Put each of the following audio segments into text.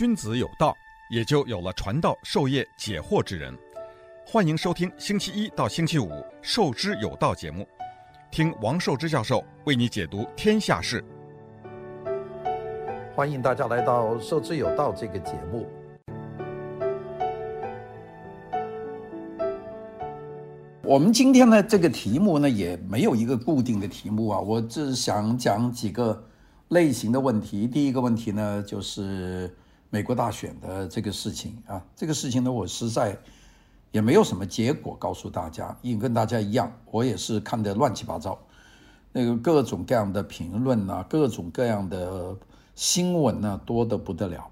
君子有道，也就有了传道授业解惑之人。欢迎收听星期一到星期五《授之有道》节目，听王寿之教授为你解读天下事。欢迎大家来到《授之有道》这个节目。我们今天呢，这个题目呢，也没有一个固定的题目啊，我只想讲几个类型的问题。第一个问题呢，就是美国大选的这个事情啊，这个事情呢，我实在。也没有什么结果告诉大家，因为跟大家一样，我也是看得乱七八糟，那个各种各样的评论啊，各种各样的新闻呢，多得不得了。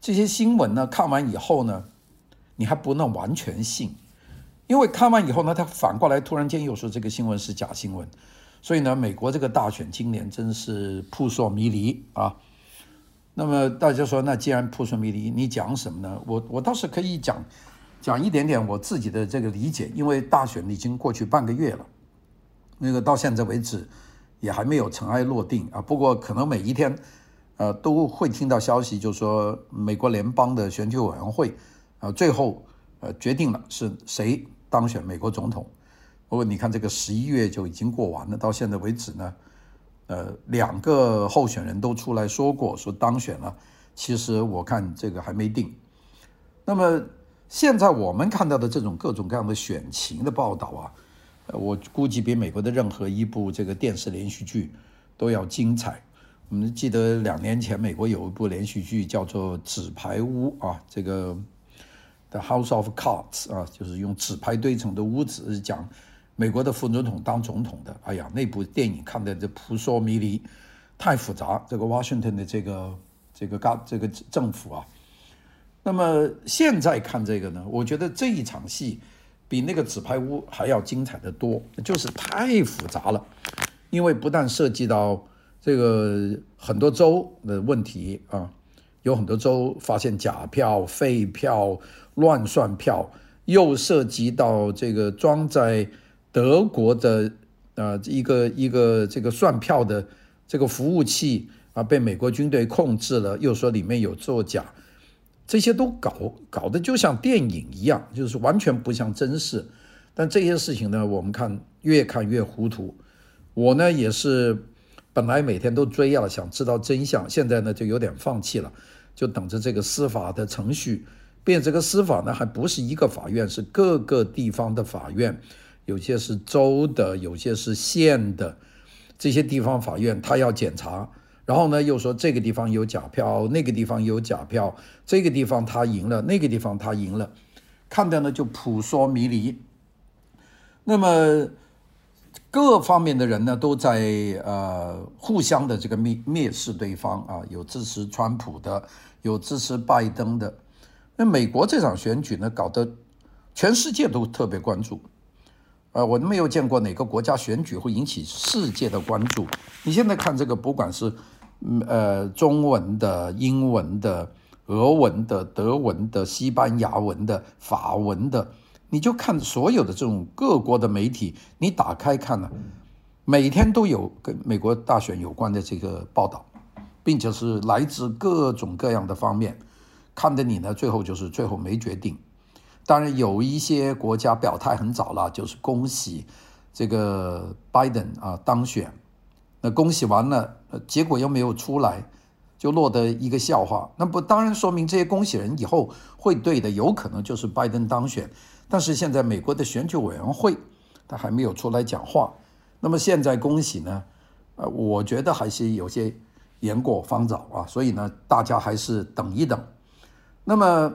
这些新闻呢，看完以后呢，你还不能完全信，因为看完以后呢，他反过来突然间又说这个新闻是假新闻，所以呢，美国这个大选今年真是扑朔迷离啊。那么大家说，那既然扑朔迷离，你讲什么呢？我我倒是可以讲。讲一点点我自己的这个理解，因为大选已经过去半个月了，那个到现在为止也还没有尘埃落定啊。不过可能每一天，呃，都会听到消息，就是说美国联邦的选举委员会啊，最后呃决定了是谁当选美国总统。不过你看这个十一月就已经过完了，到现在为止呢，呃，两个候选人都出来说过说当选了，其实我看这个还没定。那么。现在我们看到的这种各种各样的选情的报道啊，我估计比美国的任何一部这个电视连续剧都要精彩。我们记得两年前美国有一部连续剧叫做《纸牌屋》啊，这个《The House of Cards》啊，就是用纸牌堆成的屋子，讲美国的副总统当总统的。哎呀，那部电影看的这扑朔迷离，太复杂。这个 Washington 的这个这个高这个政府啊。那么现在看这个呢，我觉得这一场戏比那个纸牌屋还要精彩得多，就是太复杂了，因为不但涉及到这个很多州的问题啊，有很多州发现假票、废票、乱算票，又涉及到这个装在德国的啊一个一个这个算票的这个服务器啊被美国军队控制了，又说里面有作假。这些都搞搞得就像电影一样，就是完全不像真事。但这些事情呢，我们看越看越糊涂。我呢也是本来每天都追啊，想知道真相，现在呢就有点放弃了，就等着这个司法的程序。并且这个司法呢还不是一个法院，是各个地方的法院，有些是州的，有些是县的。这些地方法院他要检查。然后呢，又说这个地方有假票，那个地方有假票，这个地方他赢了，那个地方他赢了，看的呢就扑朔迷离。那么各方面的人呢都在呃互相的这个蔑蔑视对方啊，有支持川普的，有支持拜登的。那美国这场选举呢，搞得全世界都特别关注。呃，我没有见过哪个国家选举会引起世界的关注。你现在看这个，不管是。呃，中文的、英文的、俄文的、德文的、西班牙文的、法文的，你就看所有的这种各国的媒体，你打开看呢，每天都有跟美国大选有关的这个报道，并且是来自各种各样的方面，看的你呢，最后就是最后没决定。当然，有一些国家表态很早了，就是恭喜这个拜登啊当选。那恭喜完了，结果又没有出来，就落得一个笑话。那不当然说明这些恭喜人以后会对的，有可能就是拜登当选。但是现在美国的选举委员会他还没有出来讲话。那么现在恭喜呢？呃，我觉得还是有些言过方早啊。所以呢，大家还是等一等。那么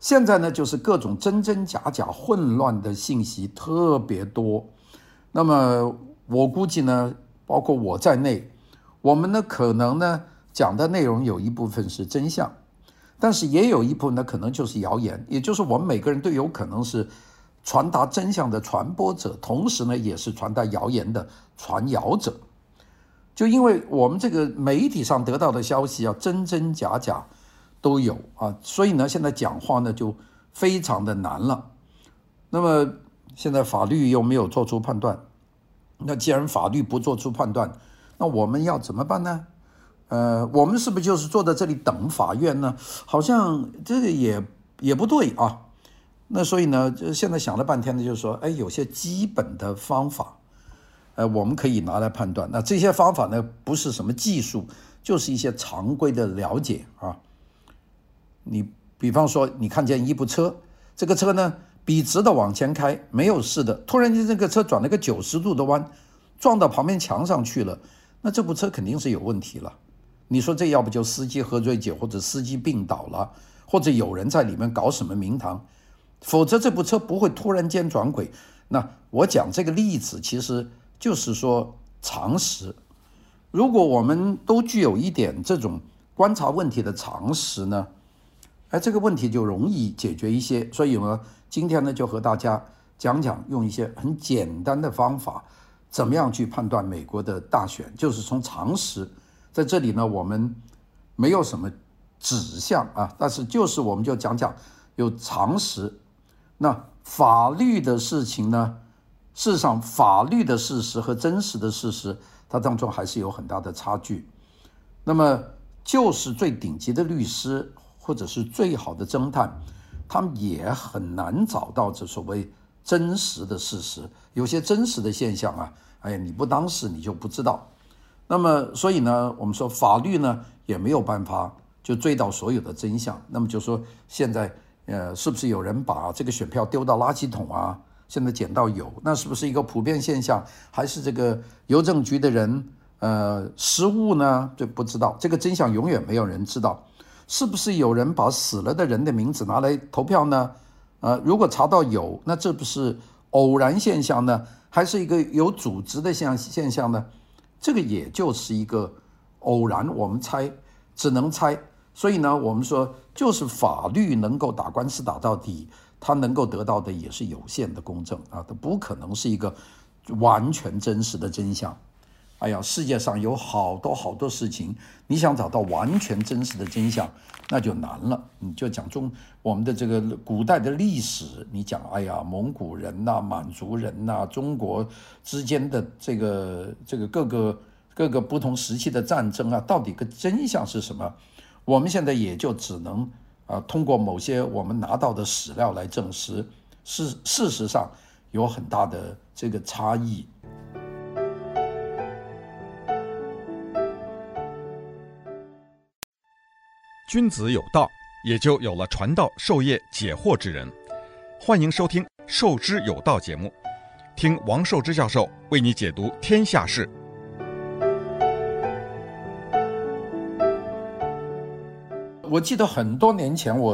现在呢，就是各种真真假假、混乱的信息特别多。那么我估计呢。包括我在内，我们呢可能呢讲的内容有一部分是真相，但是也有一部分呢可能就是谣言，也就是我们每个人都有可能是传达真相的传播者，同时呢也是传达谣言的传谣者。就因为我们这个媒体上得到的消息啊，真真假假都有啊，所以呢现在讲话呢就非常的难了。那么现在法律又没有做出判断。那既然法律不做出判断，那我们要怎么办呢？呃，我们是不是就是坐在这里等法院呢？好像这个也也不对啊。那所以呢，就现在想了半天呢，就是说，哎，有些基本的方法，呃，我们可以拿来判断。那这些方法呢，不是什么技术，就是一些常规的了解啊。你比方说，你看见一部车，这个车呢，笔直的往前开，没有事的，突然间这个车转了个九十度的弯，撞到旁边墙上去了，那这部车肯定是有问题了。你说这要不就司机喝醉酒，或者司机病倒了，或者有人在里面搞什么名堂。否则这部车不会突然间转轨。那我讲这个例子，其实就是说常识。如果我们都具有一点这种观察问题的常识呢，哎，这个问题就容易解决一些。所以呢，今天呢就和大家讲讲用一些很简单的方法，怎么样去判断美国的大选，就是从常识。在这里呢，我们没有什么指向啊，但是就是我们就讲讲有常识。那法律的事情呢？事实上，法律的事实和真实的事实，它当中还是有很大的差距。那么，就是最顶级的律师或者是最好的侦探，他们也很难找到这所谓真实的事实。有些真实的现象啊，哎，你不当事你就不知道。那么，所以呢，我们说法律呢也没有办法就追到所有的真相。那么就说现在。呃，是不是有人把这个选票丢到垃圾桶啊？现在捡到有，那是不是一个普遍现象？还是这个邮政局的人呃失误呢？这不知道，这个真相永远没有人知道。是不是有人把死了的人的名字拿来投票呢？呃，如果查到有，那这不是偶然现象呢？还是一个有组织的现现象呢？这个也就是一个偶然，我们猜，只能猜。所以呢，我们说，就是法律能够打官司打到底，它能够得到的也是有限的公正啊，它不可能是一个完全真实的真相。哎呀，世界上有好多好多事情，你想找到完全真实的真相，那就难了。你就讲中我们的这个古代的历史，你讲，哎呀，蒙古人呐、满族人呐，中国之间的这个这个各个各个不同时期的战争啊，到底个真相是什么？我们现在也就只能啊，通过某些我们拿到的史料来证实，事事实上有很大的这个差异。君子有道，也就有了传道授业解惑之人。欢迎收听《授之有道》节目，听王寿之教授为你解读天下事。我记得很多年前我，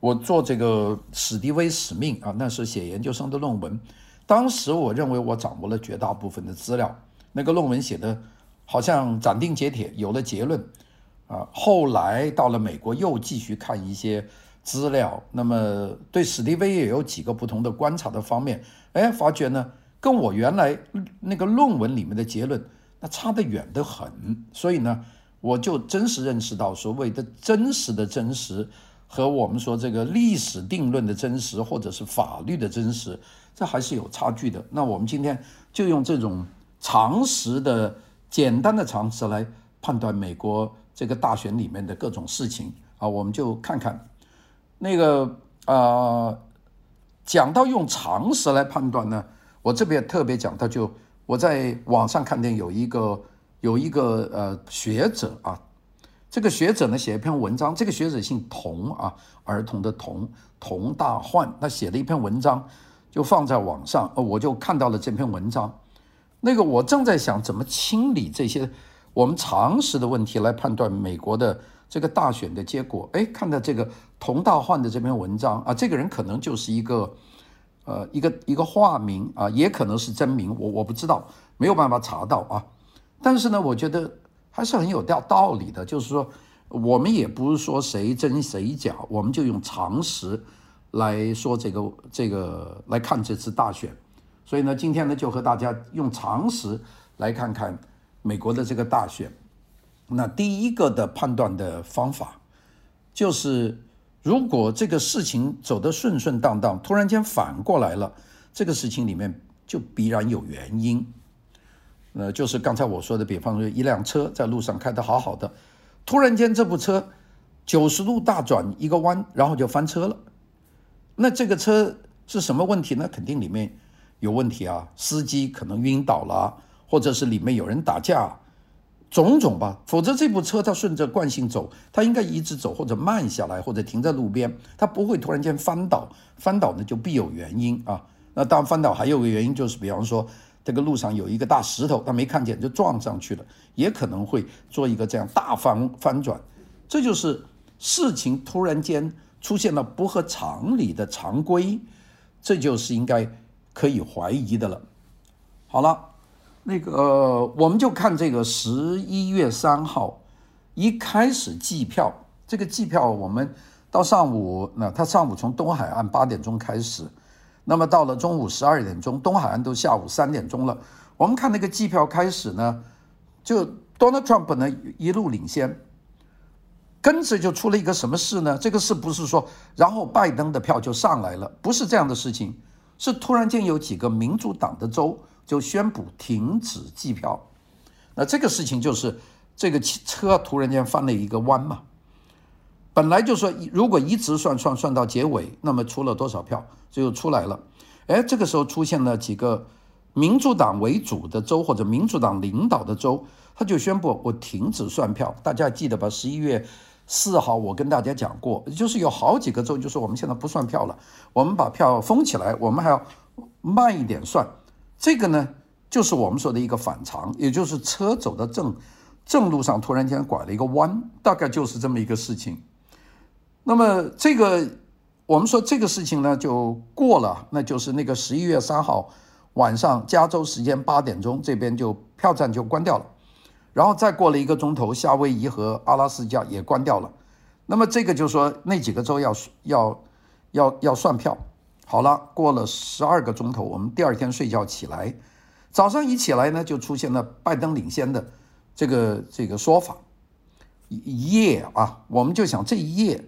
我我做这个史迪威使命啊，那是写研究生的论文。当时我认为我掌握了绝大部分的资料，那个论文写的好像斩钉截铁，有了结论啊。后来到了美国，又继续看一些资料，那么对史迪威也有几个不同的观察的方面，哎，发觉呢，跟我原来那个论文里面的结论那差得远得很，所以呢。我就真实认识到，所谓的真实的真实，和我们说这个历史定论的真实，或者是法律的真实，这还是有差距的。那我们今天就用这种常识的简单的常识来判断美国这个大选里面的各种事情啊，我们就看看那个啊、讲到用常识来判断呢，我这边特别讲到，就我在网上看见有一个。有一个呃学者啊，这个学者呢写一篇文章，这个学者姓童啊，儿童的童，童大焕，他写了一篇文章，就放在网上，我就看到了这篇文章。那个我正在想怎么清理这些我们常识的问题来判断美国的这个大选的结果。哎，看到这个佟大焕的这篇文章啊，这个人可能就是一个呃一个一个化名啊，也可能是真名，我我不知道，没有办法查到啊。但是呢，我觉得还是很有道道理的，就是说，我们也不是说谁真谁假，我们就用常识来说这个这个来看这次大选。所以呢，今天呢就和大家用常识来看看美国的这个大选。那第一个的判断的方法就是，如果这个事情走得顺顺当当，突然间反过来了，这个事情里面就必然有原因。呃，就是刚才我说的，比方说一辆车在路上开得好好的，突然间这部车九十度大转一个弯，然后就翻车了。那这个车是什么问题呢？肯定里面有问题啊，司机可能晕倒了，或者是里面有人打架。种种吧，否则这部车它顺着惯性走，它应该一直走或者慢下来，或者停在路边，它不会突然间翻倒。翻倒呢就必有原因啊。那当翻倒还有个原因就是，比方说这个路上有一个大石头，他没看见就撞上去了，也可能会做一个这样大翻翻转。这就是事情突然间出现了不合常理的常规，这就是应该可以怀疑的了。好了。那个，我们就看这个十一月三号一开始计票，这个计票我们到上午，那他上午从东海岸八点钟开始，那么到了中午十二点钟，东海岸都下午三点钟了。我们看那个计票开始呢，就 Donald Trump 呢一路领先，跟着就出了一个什么事呢？这个事不是说，然后拜登的票就上来了，不是这样的事情，是突然间有几个民主党的州。就宣布停止计票，那这个事情就是这个车突然间翻了一个弯嘛。本来就说如果一直算算算到结尾，那么出了多少票就出来了。哎，这个时候出现了几个民主党为主的州或者民主党领导的州，他就宣布我停止算票。大家记得吧？十一月四号我跟大家讲过，就是有好几个州就是我们现在不算票了，我们把票封起来，我们还要慢一点算。这个呢，就是我们说的一个反常，也就是车走的正正路上，突然间拐了一个弯，大概就是这么一个事情。那么这个我们说这个事情呢，就过了，那就是那个十一月三号晚上加州时间八点钟，这边就票站就关掉了，然后再过了一个钟头，夏威夷和阿拉斯加也关掉了。那么这个就说那几个州要要要要算票。好了，过了十二个钟头，我们第二天睡觉起来，早上一起来呢，就出现了拜登领先的这个这个说法。一夜啊，我们就想这一夜，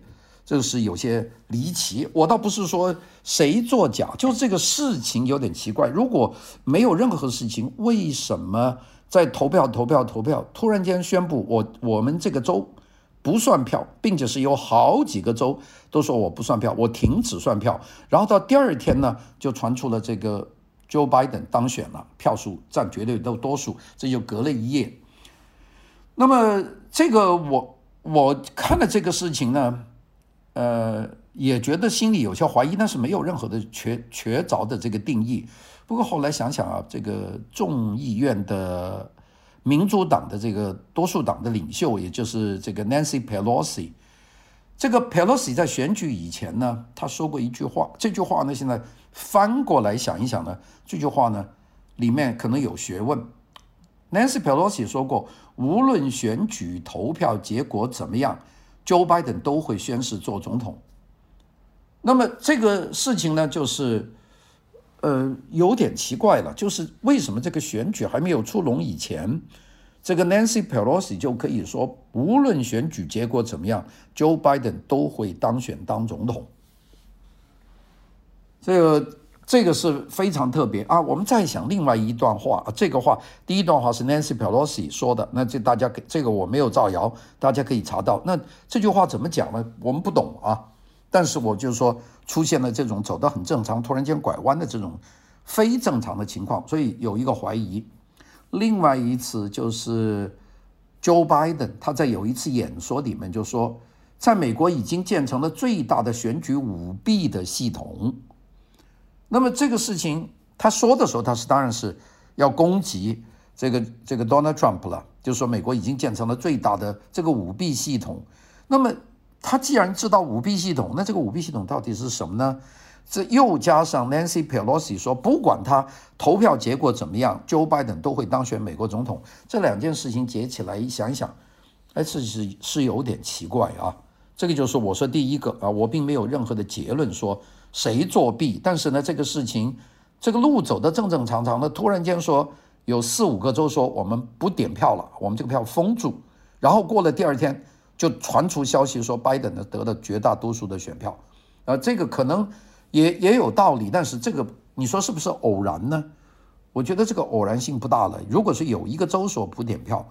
这是有些离奇。我倒不是说谁作假，就是这个事情有点奇怪。如果没有任何事情，为什么在投票投票投票，突然间宣布我我们这个州？不算票，并且是有好几个州都说我不算票，我停止算票。然后到第二天呢，就传出了这个 Joe Biden 当选了，票数占绝对的多数，这就隔了一夜。那么这个我我看了这个事情呢，呃，也觉得心里有些怀疑，但是没有任何的确确凿的这个定义。不过后来想想啊，这个众议院的。民主党的这个多数党的领袖，也就是这个 Nancy Pelosi，这个 Pelosi 在选举以前呢，他说过一句话，这句话呢，现在翻过来想一想呢，这句话呢，里面可能有学问。Nancy Pelosi 说过，无论选举投票结果怎么样，Joe Biden 都会宣誓做总统。那么这个事情呢，就是。呃，有点奇怪了，就是为什么这个选举还没有出笼以前，这个 Nancy Pelosi 就可以说，无论选举结果怎么样，Joe Biden 都会当选当总统。这个这个是非常特别啊。我们再想另外一段话，这个话第一段话是 Nancy Pelosi 说的，那这大家这个我没有造谣，大家可以查到。那这句话怎么讲呢？我们不懂啊。但是我就是说，出现了这种走得很正常，突然间拐弯的这种非正常的情况，所以有一个怀疑。另外一次就是 Joe Biden，他在有一次演说里面就说，在美国已经建成了最大的选举舞弊的系统。那么这个事情他说的时候，他是当然是要攻击这个这个 Donald Trump 了，就是说美国已经建成了最大的这个舞弊系统。那么。他既然知道舞弊系统，那这个舞弊系统到底是什么呢？这又加上 Nancy Pelosi 说，不管他投票结果怎么样，Joe Biden 都会当选美国总统。这两件事情结起来一想一想，哎，是是是有点奇怪啊。这个就是我说第一个啊，我并没有任何的结论说谁作弊，但是呢，这个事情这个路走得正正常常的，突然间说有四五个州说我们不点票了，我们这个票封住，然后过了第二天。就传出消息说，拜登呢得了绝大多数的选票，呃，这个可能也也有道理，但是这个你说是不是偶然呢？我觉得这个偶然性不大了。如果是有一个州所不点票，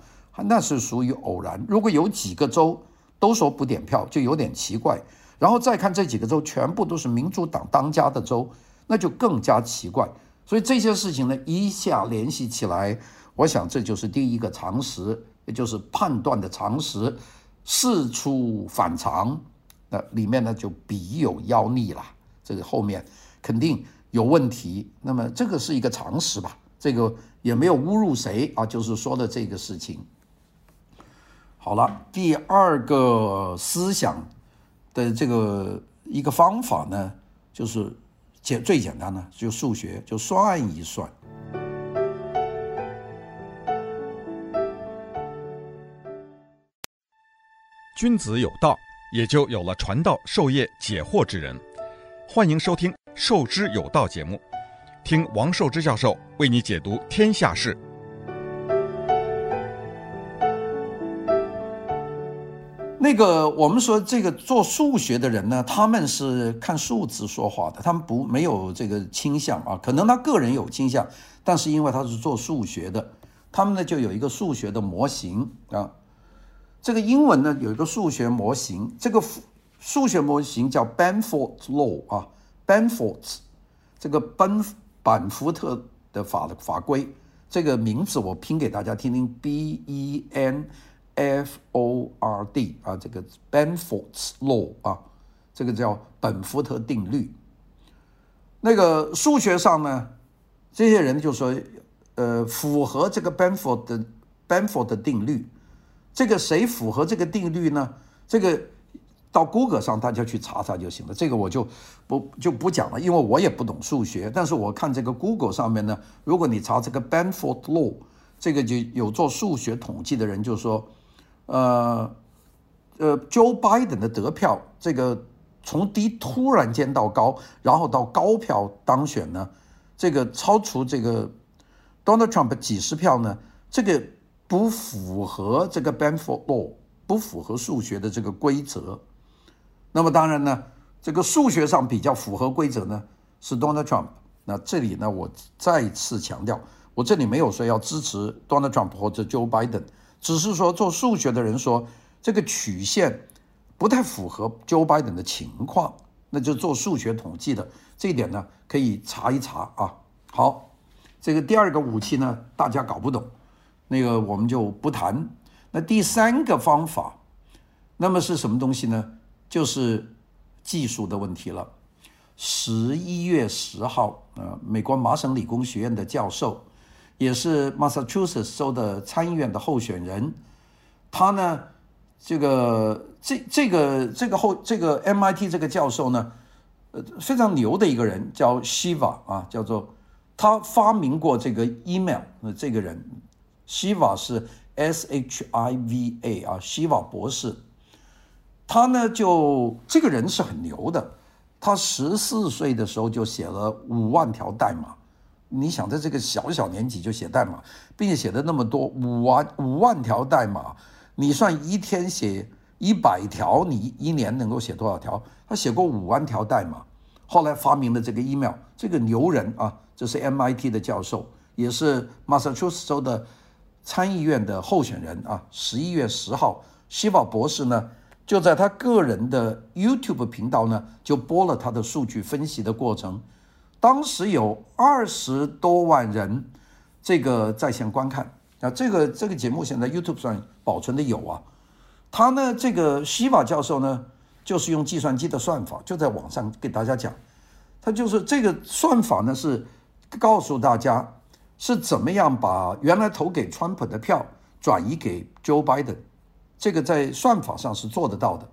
那是属于偶然。如果有几个州都说不点票，就有点奇怪。然后再看这几个州全部都是民主党当家的州，那就更加奇怪。所以这些事情呢，一下联系起来，我想这就是第一个常识，也就是判断的常识，事出反常，那里面呢就必有妖孽了。这个后面肯定有问题。那么这个是一个常识吧？这个也没有侮辱谁啊，就是说的这个事情。好了，第二个思想。的这个一个方法呢，就是简最简单的，就数学，就算一算。君子有道，也就有了传道授业解惑之人。欢迎收听《授之有道》节目，听王寿之教授为你解读天下事。那个我们说这个做数学的人呢，他们是看数字说话的，他们不没有这个倾向啊，可能他个人有倾向，但是因为他是做数学的，他们呢就有一个数学的模型啊，这个英文呢有一个数学模型，这个数学模型叫 Benford's Law 啊，Benford 这个班板福特的法法规，这个名字我拼给大家听听，B E N。F O R D 啊，这个 Benford's Law 啊，这个叫本福特定律。那个数学上呢，这些人就说，呃，符合这个 Benford 的 Benford 的定律。这个谁符合这个定律呢？这个到 Google 上大家去查查就行了。这个我就不就不讲了，因为我也不懂数学。但是我看这个 Google 上面呢，如果你查这个 Banford Law，这个就有做数学统计的人就说。呃，呃，Joe Biden 的得票，这个从低突然间到高，然后到高票当选呢，这个超出这个 Donald Trump 几十票呢，这个不符合这个 Banford Law，不符合数学的这个规则。那么当然呢，这个数学上比较符合规则呢是 Donald Trump。那这里呢，我再次强调，我这里没有说要支持 Donald Trump 或者 Joe Biden。只是说做数学的人说这个曲线不太符合 Joe Biden 的情况，那就做数学统计的这一点呢，可以查一查啊。好，这个第二个武器呢，大家搞不懂，那个我们就不谈。那第三个方法，那么是什么东西呢？就是技术的问题了。十一月十号，呃，美国麻省理工学院的教授。也是 Massachusetts 州的参议院的候选人，他呢，这个这这个这个后这个 MIT 这个教授呢，呃，非常牛的一个人，叫 Shiva 啊，叫做他发明过这个 email，那这个人 Shiva 是 S H I V A 啊，Shiva 博士，他呢就这个人是很牛的，他十四岁的时候就写了五万条代码。你想在这个小小年纪就写代码，并且写的那么多五万五万条代码，你算一天写一百条，你一年能够写多少条？他写过五万条代码，后来发明了这个 email，这个牛人啊，这是 MIT 的教授，也是 Massachusetts 州的参议院的候选人啊。十一月十号，希瓦博士呢就在他个人的 YouTube 频道呢就播了他的数据分析的过程。当时有二十多万人这个在线观看啊，这个这个节目现在 YouTube 上保存的有啊。他呢，这个希瓦教授呢，就是用计算机的算法，就在网上给大家讲，他就是这个算法呢是告诉大家是怎么样把原来投给川普的票转移给 Joe Biden，这个在算法上是做得到的。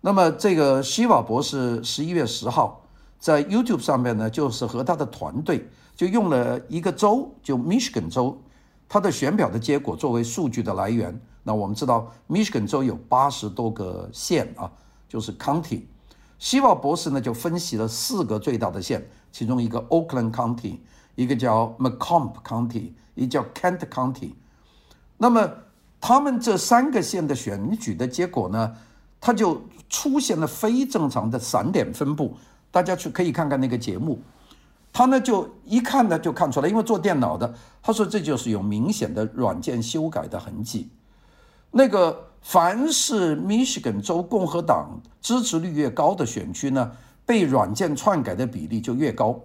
那么这个希瓦博士十一月十号。在 YouTube 上面呢，就是和他的团队就用了一个州，就 Michigan 州，他的选票的结果作为数据的来源。那我们知道，Michigan 州有八十多个县啊，就是 County。希瓦博士呢就分析了四个最大的县，其中一个 Oakland County，一个叫 Macomb County，一个叫 Kent County。那么他们这三个县的选举的结果呢，它就出现了非正常的散点分布。大家去可以看看那个节目，他呢就一看呢就看出来，因为做电脑的，他说这就是有明显的软件修改的痕迹。那个凡是密歇根州共和党支持率越高的选区呢，被软件篡改的比例就越高。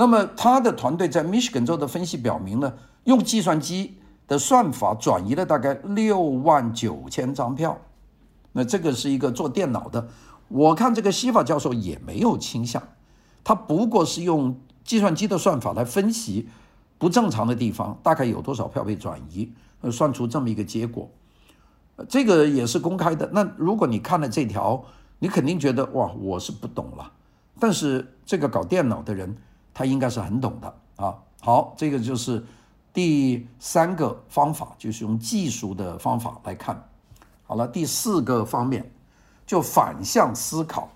那么他的团队在密歇根州的分析表明呢，用计算机的算法转移了大概六万九千张票。那这个是一个做电脑的，我看这个西法教授也没有倾向。他不过是用计算机的算法来分析不正常的地方，大概有多少票被转移，呃，算出这么一个结果。这个也是公开的。那如果你看了这条，你肯定觉得哇，我是不懂了。但是这个搞电脑的人，他应该是很懂的啊。好，这个就是第三个方法，就是用技术的方法来看。好了，第四个方面就反向思考。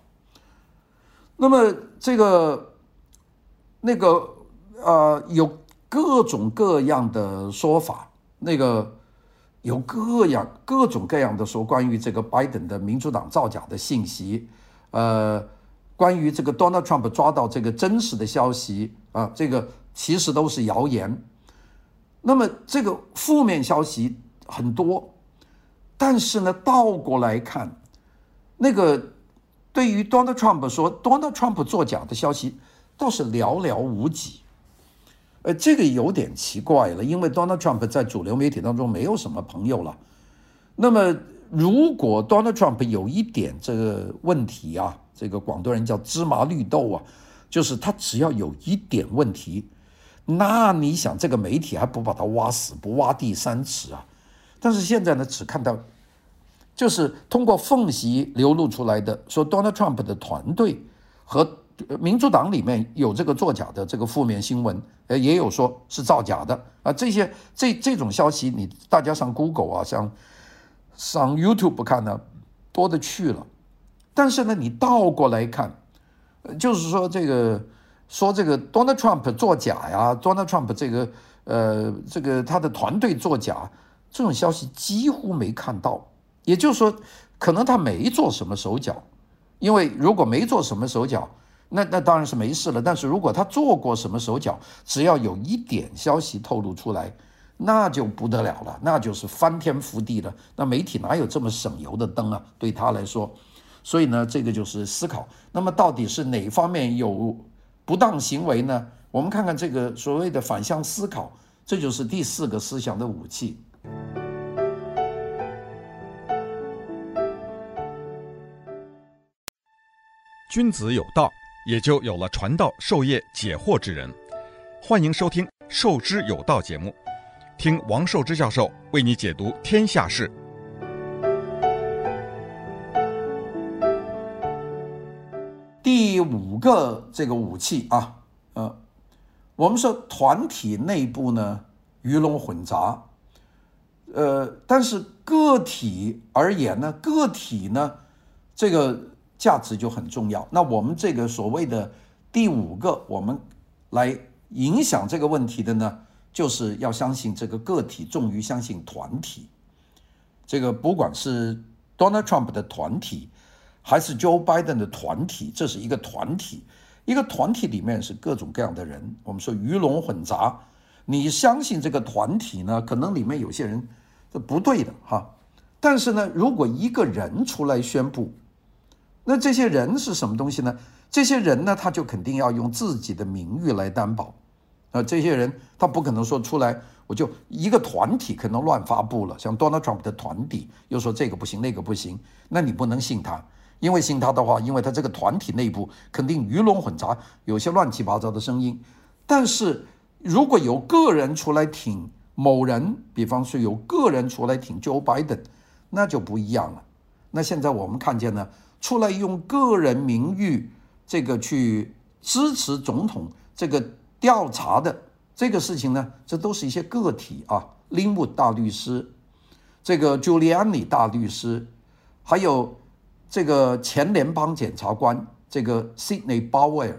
那么这个那个呃，有各种各样的说法，那个有各样各种各样的说关于这个拜登的民主党造假的信息，呃，关于这个 Donald Trump 抓到这个真实的消息啊，这个其实都是谣言。那么这个负面消息很多，但是呢，倒过来看，那个。对于 Donald Trump 说 Donald Trump 作假的消息倒是寥寥无几，呃，这个有点奇怪了，因为 Donald Trump 在主流媒体当中没有什么朋友了。那么，如果 Donald Trump 有一点这个问题啊，这个广东人叫芝麻绿豆啊，就是他只要有一点问题，那你想这个媒体还不把他挖死，不挖地三尺啊？但是现在呢，只看到。就是通过缝隙流露出来的，说 Donald Trump 的团队和民主党里面有这个作假的这个负面新闻，呃，也有说是造假的啊。这些这这种消息，你大家上 Google 啊，上上 YouTube 看呢，多的去了。但是呢，你倒过来看，就是说这个说这个 Donald Trump 作假呀，Donald Trump 这个呃这个他的团队作假，这种消息几乎没看到。也就是说，可能他没做什么手脚，因为如果没做什么手脚，那那当然是没事了。但是如果他做过什么手脚，只要有一点消息透露出来，那就不得了了，那就是翻天覆地了。那媒体哪有这么省油的灯啊？对他来说，所以呢，这个就是思考。那么到底是哪方面有不当行为呢？我们看看这个所谓的反向思考，这就是第四个思想的武器。君子有道，也就有了传道授业解惑之人。欢迎收听《授之有道》节目，听王寿之教授为你解读天下事。个这个武器啊，呃，我们说团体内部呢鱼龙混杂，呃，但是个体而言呢，个体呢这个。价值就很重要。那我们这个所谓的第五个，我们来影响这个问题的呢，就是要相信这个个体重于相信团体。这个不管是 Donald Trump 的团体，还是 Joe Biden 的团体，这是一个团体。一个团体里面是各种各样的人，我们说鱼龙混杂。你相信这个团体呢，可能里面有些人是不对的哈。但是呢，如果一个人出来宣布，那这些人是什么东西呢？这些人呢，他就肯定要用自己的名誉来担保。啊，这些人他不可能说出来，我就一个团体可能乱发布了，像 Donald Trump 的团体又说这个不行，那个不行，那你不能信他，因为信他的话，因为他这个团体内部肯定鱼龙混杂，有些乱七八糟的声音。但是如果有个人出来挺某人，比方说有个人出来挺 Joe Biden，那就不一样了。那现在我们看见呢？出来用个人名誉这个去支持总统这个调查的这个事情呢，这都是一些个体啊，林姆大律师，这个 Giuliani 大律师，还有这个前联邦检察官这个 Sidney Powell，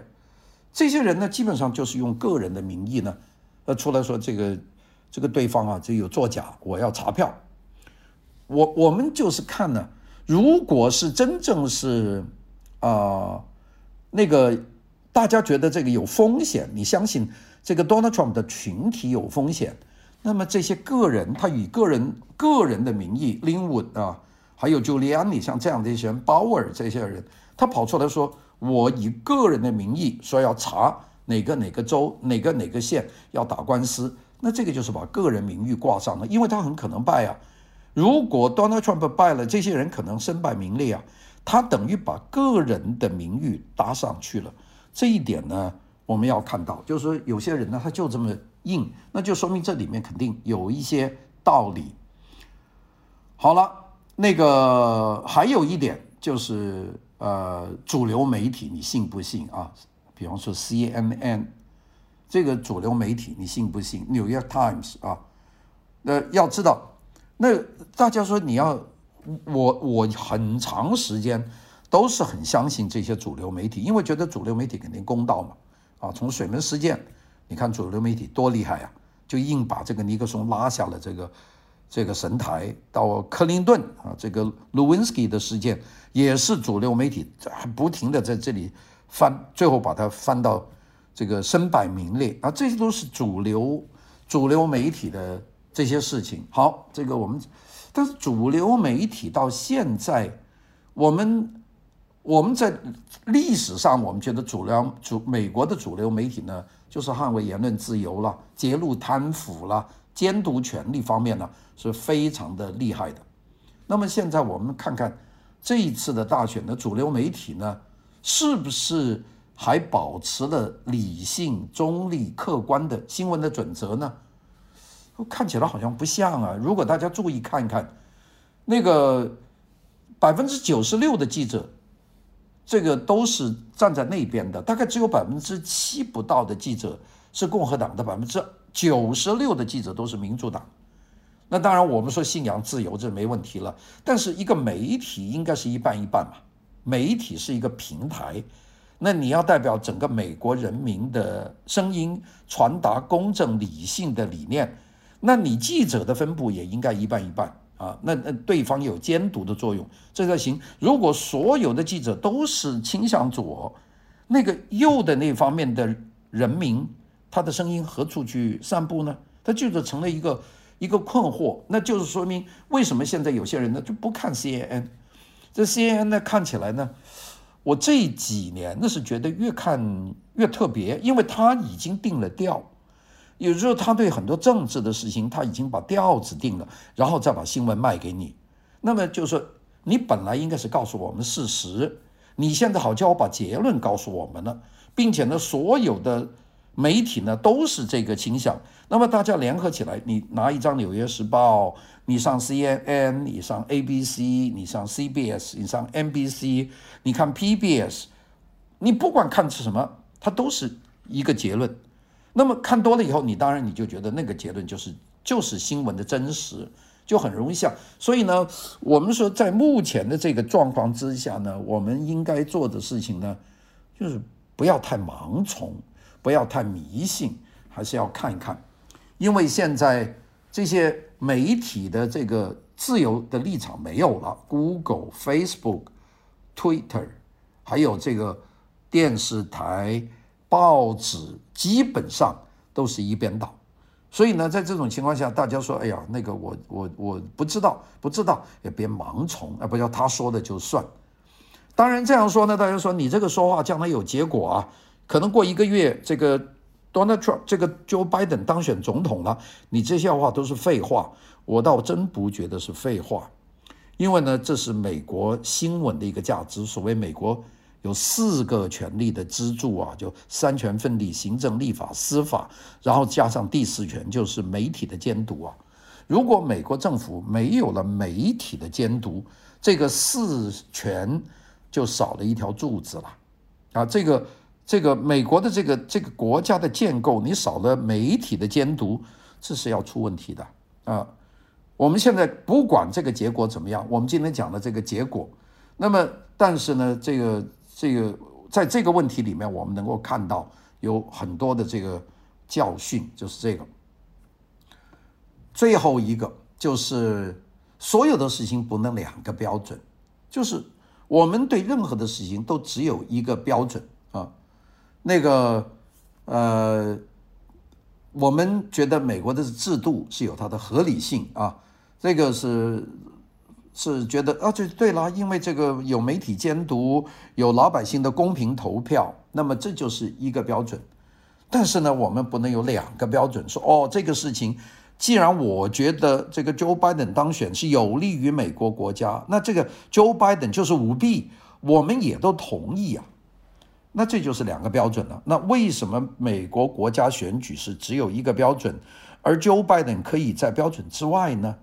这些人呢，基本上就是用个人的名义呢，呃，出来说这个这个对方啊，这有作假，我要查票，我我们就是看呢。如果是真正是，啊、那个大家觉得这个有风险，你相信这个 Donald Trump 的群体有风险，那么这些个人他以个人个人的名义，Linwood 啊，还有 Giuliani 像这样的一些人，鲍尔这些人，他跑出来说，我以个人的名义说要查哪个哪个州哪个哪个县要打官司，那这个就是把个人名誉挂上了，因为他很可能败啊。如果 Donald Trump 败了，这些人可能身败名裂啊。他等于把个人的名誉搭上去了，这一点呢，我们要看到，就是说有些人呢，他就这么硬，那就说明这里面肯定有一些道理。好了，那个还有一点就是，呃，主流媒体你信不信啊？比方说 CNN 这个主流媒体你信不信？《New York Times》啊，那要知道，那大家说你要。我我很长时间都是很相信这些主流媒体，因为觉得主流媒体肯定公道嘛。啊，从水门事件，你看主流媒体多厉害呀，就硬把这个尼克松拉下了这个这个神台。到克林顿啊，这个卢温斯基的事件也是主流媒体还不停地在这里翻，最后把它翻到这个身败名裂啊，这些都是主流主流媒体的这些事情。好，这个我们。但是主流媒体到现在，我们我们在历史上，我们觉得主流主美国的主流媒体呢，就是捍卫言论自由了，揭露贪腐了，监督权力方面呢是非常的厉害的。那么现在我们看看这一次的大选的主流媒体呢，是不是还保持了理性、中立、客观的新闻的准则呢？看起来好像不像啊！如果大家注意看一看，那个百分之九十六的记者，这个都是站在那边的，大概只有百分之七不到的记者是共和党的，百分之九十六的记者都是民主党。那当然，我们说信仰自由这没问题了，但是一个媒体应该是一半一半嘛。媒体是一个平台，那你要代表整个美国人民的声音，传达公正理性的理念。那你记者的分布也应该一半一半啊，那那对方有监督的作用，这才行。如果所有的记者都是倾向左，那个右的那方面的人民，他的声音何处去散布呢？他就是成了一个一个困惑。那就是说明为什么现在有些人呢就不看 CNN，这 CNN 呢看起来呢，我这几年那是觉得越看越特别，因为他已经定了调。有时候他对很多政治的事情，他已经把调子定了，然后再把新闻卖给你。那么就是说，你本来应该是告诉我们事实，你现在好叫我把结论告诉我们了，并且呢，所有的媒体呢都是这个倾向。那么大家联合起来，你拿一张《纽约时报》，你上 CNN，你上 ABC，你上 CBS，你上 NBC，你看 PBS，你不管看是什么，它都是一个结论。那么看多了以后，你当然你就觉得那个结论就是就是新闻的真实，就很容易像。所以呢，我们说在目前的这个状况之下呢，我们应该做的事情呢，就是不要太盲从，不要太迷信，还是要看一看。因为现在这些媒体的这个自由的立场没有了，Google、Facebook、Twitter，还有这个电视台。报纸基本上都是一边倒，所以呢，在这种情况下，大家说：“哎呀，那个我我我不知道，不知道也别盲从，啊，不要他说的就算。”当然这样说呢，大家说你这个说话将来有结果啊，可能过一个月，这个 Donald Trump 这个 Joe Biden 当选总统了，你这些话都是废话，我倒真不觉得是废话，因为呢，这是美国新闻的一个价值，所谓美国。有四个权力的支柱啊，就三权分立，行政、立法、司法，然后加上第四权就是媒体的监督啊。如果美国政府没有了媒体的监督，这个四权就少了一条柱子了啊。这个这个美国的这个这个国家的建构，你少了媒体的监督，这是要出问题的啊。我们现在不管这个结果怎么样，我们今天讲的这个结果，那么但是呢，这个。这个在这个问题里面，我们能够看到有很多的这个教训，就是这个。最后一个就是所有的事情不能两个标准，就是我们对任何的事情都只有一个标准。那个呃，我们觉得美国的制度是有它的合理性啊，这个是是觉得啊，就对了，因为这个有媒体监督，有老百姓的公平投票，那么这就是一个标准。但是呢，我们不能有两个标准，说哦，这个事情既然我觉得这个 Joe Biden 当选是有利于美国国家，那这个 Joe Biden 就是舞弊，我们也都同意啊。那这就是两个标准了。那为什么美国国家选举是只有一个标准，而 Joe Biden 可以在标准之外呢？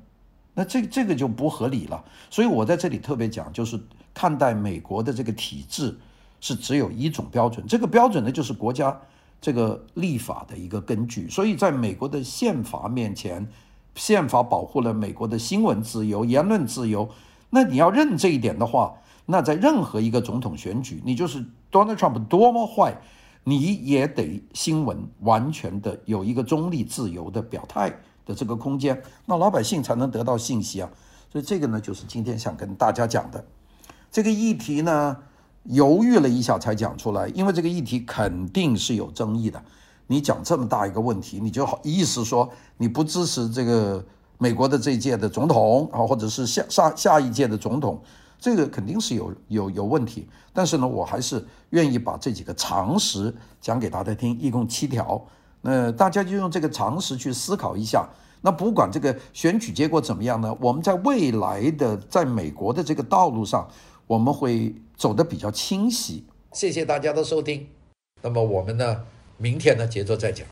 那这这个就不合理了。所以我在这里特别讲，就是看待美国的这个体制是只有一种标准，这个标准呢就是国家。这个立法的一个根据，所以在美国的宪法面前，宪法保护了美国的新闻自由、言论自由。那你要认这一点的话，那在任何一个总统选举，你就是 Donald Trump 多么坏，你也得新闻完全的有一个中立自由的表态的这个空间，那老百姓才能得到信息啊。所以这个呢，就是今天想跟大家讲的这个议题呢。犹豫了一下才讲出来，因为这个议题肯定是有争议的。你讲这么大一个问题，你就好意思说你不支持这个美国的这一届的总统啊，或者是下下下一届的总统，这个肯定是有有有问题。但是呢，我还是愿意把这几个常识讲给大家听，一共七条。那大家就用这个常识去思考一下。那不管这个选举结果怎么样呢，我们在未来的在美国的这个道路上。我们会走得比较清晰。谢谢大家的收听。那么我们呢，明天呢，接着再讲。